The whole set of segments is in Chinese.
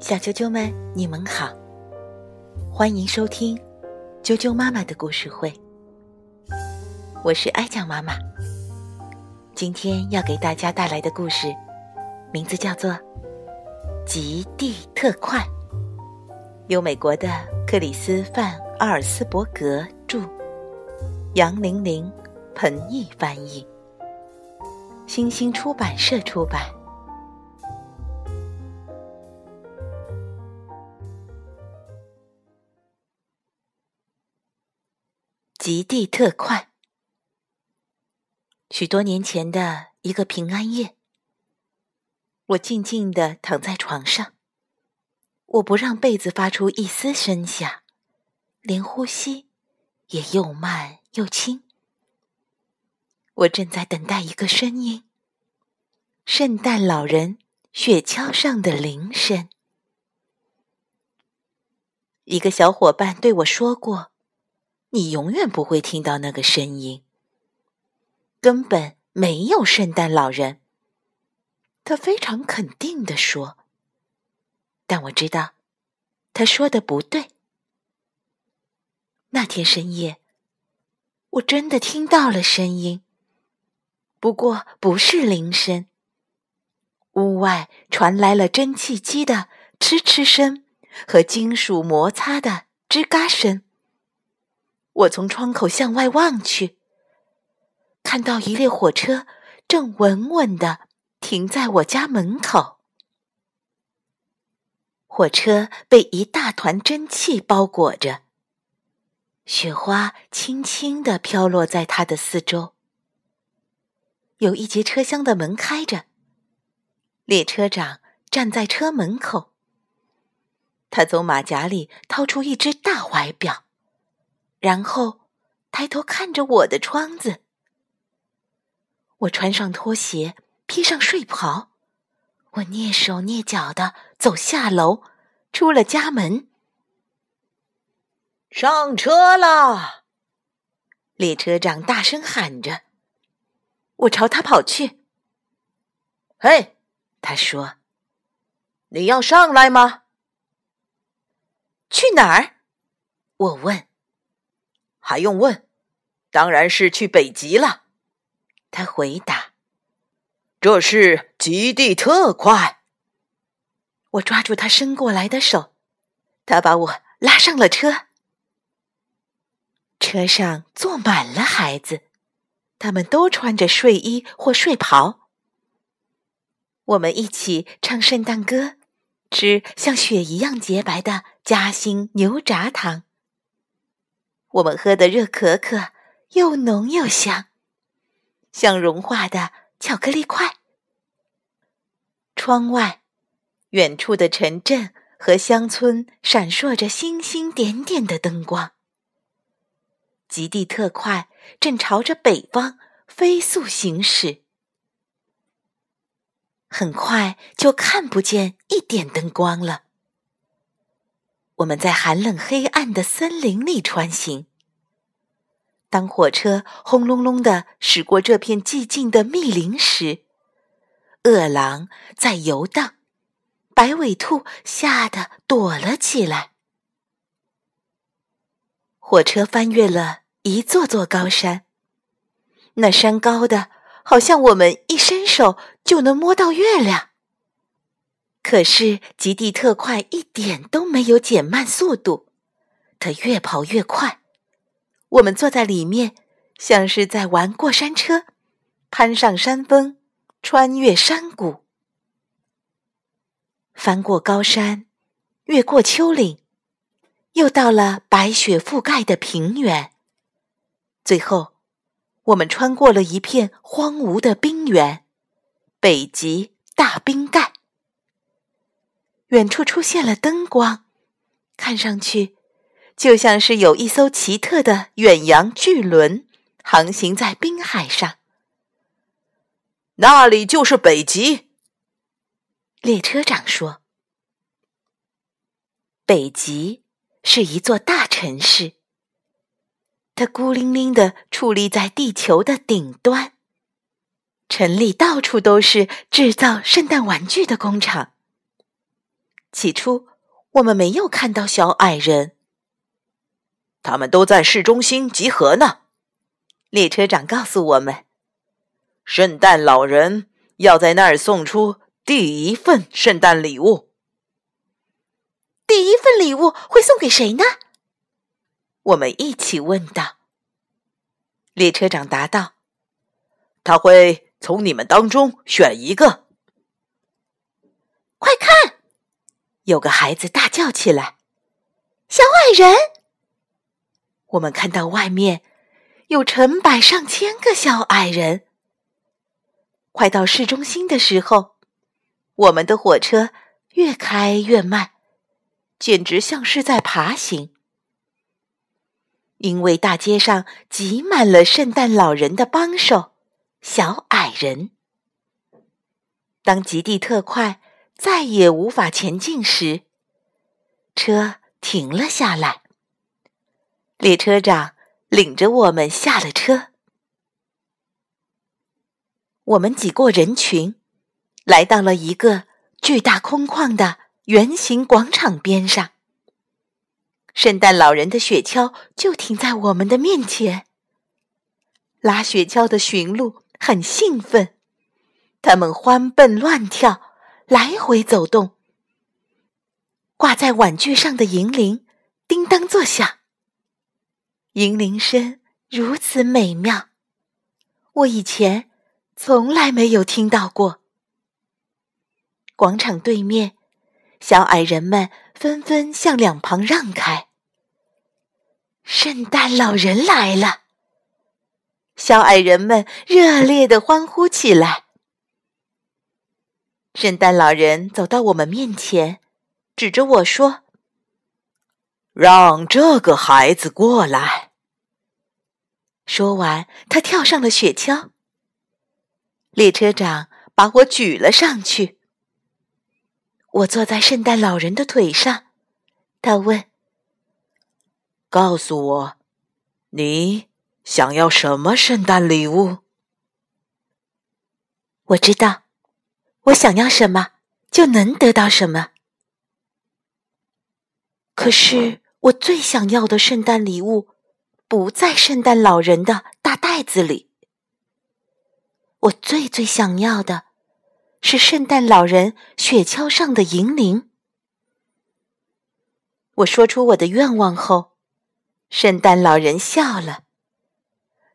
小啾啾们，你们好，欢迎收听啾啾妈妈的故事会。我是哀酱妈妈，今天要给大家带来的故事，名字叫做《极地特快》，由美国的克里斯·范·阿尔斯伯格著，杨玲玲、彭毅翻译，新星出版社出版。极地特快。许多年前的一个平安夜，我静静地躺在床上，我不让被子发出一丝声响，连呼吸也又慢又轻。我正在等待一个声音——圣诞老人雪橇上的铃声。一个小伙伴对我说过。你永远不会听到那个声音，根本没有圣诞老人。他非常肯定地说。但我知道，他说的不对。那天深夜，我真的听到了声音，不过不是铃声。屋外传来了蒸汽机的哧哧声和金属摩擦的吱嘎声。我从窗口向外望去，看到一列火车正稳稳地停在我家门口。火车被一大团蒸汽包裹着，雪花轻轻地飘落在它的四周。有一节车厢的门开着，列车长站在车门口，他从马甲里掏出一只大怀表。然后，抬头看着我的窗子。我穿上拖鞋，披上睡袍，我蹑手蹑脚的走下楼，出了家门。上车了！列车长大声喊着。我朝他跑去。嘿，他说：“你要上来吗？”去哪儿？我问。还用问？当然是去北极了。他回答：“这是极地特快。”我抓住他伸过来的手，他把我拉上了车。车上坐满了孩子，他们都穿着睡衣或睡袍。我们一起唱圣诞歌，吃像雪一样洁白的夹心牛轧糖。我们喝的热可可又浓又香，像融化的巧克力块。窗外，远处的城镇和乡村闪烁着星星点点的灯光。极地特快正朝着北方飞速行驶，很快就看不见一点灯光了。我们在寒冷黑暗的森林里穿行。当火车轰隆隆的驶过这片寂静的密林时，饿狼在游荡，白尾兔吓得躲了起来。火车翻越了一座座高山，那山高的好像我们一伸手就能摸到月亮。可是极地特快一点都没有减慢速度，它越跑越快。我们坐在里面，像是在玩过山车，攀上山峰，穿越山谷，翻过高山，越过丘陵，又到了白雪覆盖的平原。最后，我们穿过了一片荒芜的冰原——北极大冰盖。远处出现了灯光，看上去就像是有一艘奇特的远洋巨轮航行在冰海上。那里就是北极，列车长说。北极是一座大城市，它孤零零的矗立在地球的顶端。城里到处都是制造圣诞玩具的工厂。起初我们没有看到小矮人，他们都在市中心集合呢。列车长告诉我们，圣诞老人要在那儿送出第一份圣诞礼物。第一份礼物会送给谁呢？我们一起问道。列车长答道：“他会从你们当中选一个。”快看！有个孩子大叫起来：“小矮人！”我们看到外面有成百上千个小矮人。快到市中心的时候，我们的火车越开越慢。简直像是在爬行，因为大街上挤满了圣诞老人的帮手——小矮人。当极地特快再也无法前进时，车停了下来。列车长领着我们下了车，我们挤过人群，来到了一个巨大空旷的。圆形广场边上，圣诞老人的雪橇就停在我们的面前。拉雪橇的驯鹿很兴奋，他们欢蹦乱跳，来回走动。挂在碗具上的银铃叮当作响，银铃声如此美妙，我以前从来没有听到过。广场对面。小矮人们纷纷向两旁让开。圣诞老人来了！小矮人们热烈的欢呼起来。圣诞老人走到我们面前，指着我说：“让这个孩子过来。”说完，他跳上了雪橇。列车长把我举了上去。我坐在圣诞老人的腿上，他问：“告诉我，你想要什么圣诞礼物？”我知道，我想要什么就能得到什么。可是，我最想要的圣诞礼物不在圣诞老人的大袋子里。我最最想要的。是圣诞老人雪橇上的银铃。我说出我的愿望后，圣诞老人笑了，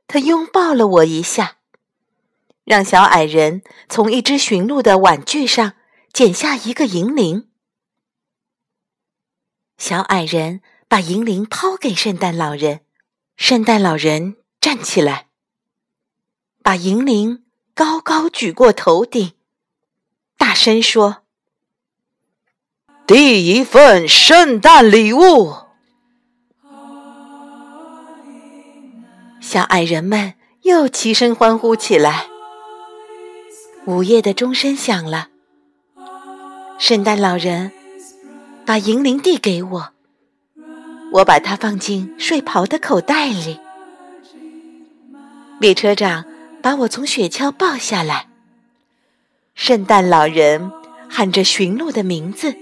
他拥抱了我一下，让小矮人从一只驯鹿的玩具上剪下一个银铃。小矮人把银铃抛给圣诞老人，圣诞老人站起来，把银铃高高举过头顶。大声说：“第一份圣诞礼物！”小矮人们又齐声欢呼起来。午夜的钟声响了，圣诞老人把银铃递给我，我把它放进睡袍的口袋里。列车长把我从雪橇抱下来。圣诞老人喊着驯鹿的名字，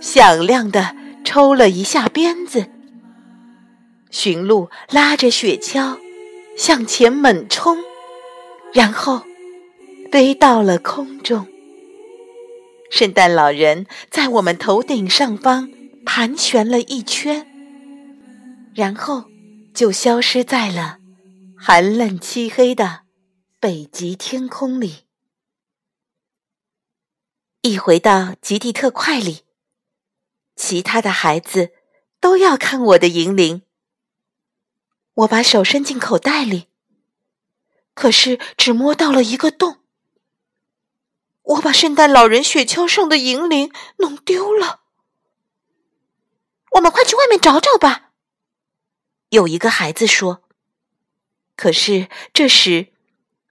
响亮的抽了一下鞭子。驯鹿拉着雪橇向前猛冲，然后飞到了空中。圣诞老人在我们头顶上方盘旋了一圈，然后就消失在了寒冷漆黑的北极天空里。一回到极地特快里，其他的孩子都要看我的银铃。我把手伸进口袋里，可是只摸到了一个洞。我把圣诞老人雪橇上的银铃弄丢了。我们快去外面找找吧。有一个孩子说。可是这时，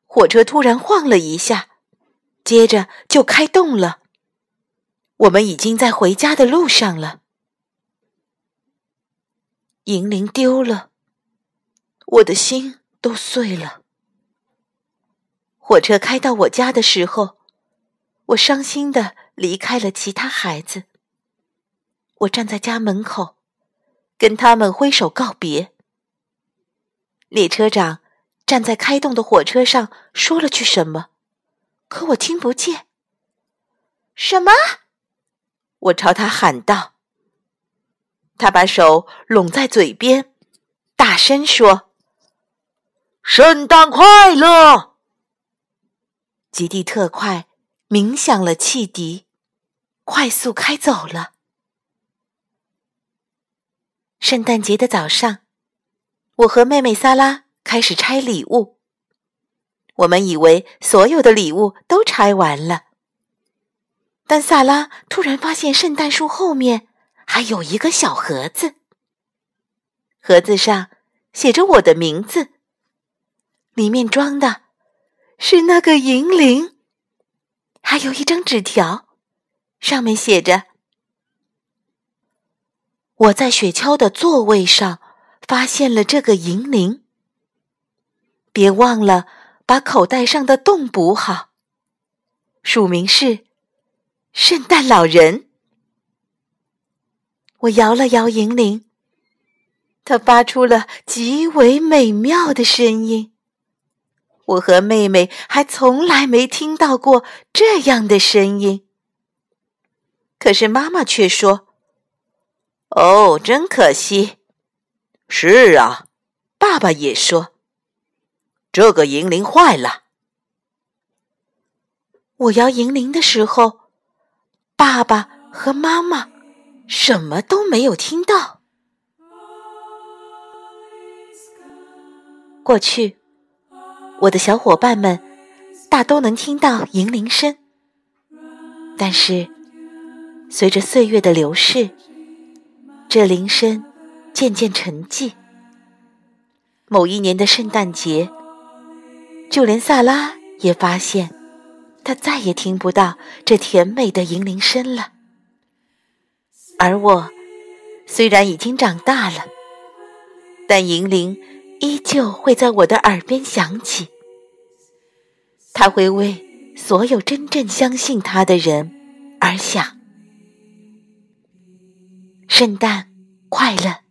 火车突然晃了一下，接着就开动了。我们已经在回家的路上了。银铃丢了，我的心都碎了。火车开到我家的时候，我伤心的离开了其他孩子。我站在家门口，跟他们挥手告别。列车长站在开动的火车上，说了句什么，可我听不见。什么？我朝他喊道。他把手拢在嘴边，大声说：“圣诞快乐！”极地特快鸣响了汽笛，快速开走了。圣诞节的早上，我和妹妹萨拉开始拆礼物。我们以为所有的礼物都拆完了，但萨拉突然发现圣诞树后面还有一个小盒子，盒子上写着我的名字，里面装的是那个银铃，还有一张纸条，上面写着。我在雪橇的座位上发现了这个银铃。别忘了把口袋上的洞补好。署名是“圣诞老人”。我摇了摇银铃，它发出了极为美妙的声音。我和妹妹还从来没听到过这样的声音。可是妈妈却说。哦，真可惜。是啊，爸爸也说，这个银铃坏了。我摇银铃的时候，爸爸和妈妈什么都没有听到。过去，我的小伙伴们大都能听到银铃声，但是随着岁月的流逝。这铃声渐渐沉寂。某一年的圣诞节，就连萨拉也发现，他再也听不到这甜美的银铃声了。而我，虽然已经长大了，但银铃依旧会在我的耳边响起。他会为所有真正相信他的人而想。圣诞快乐！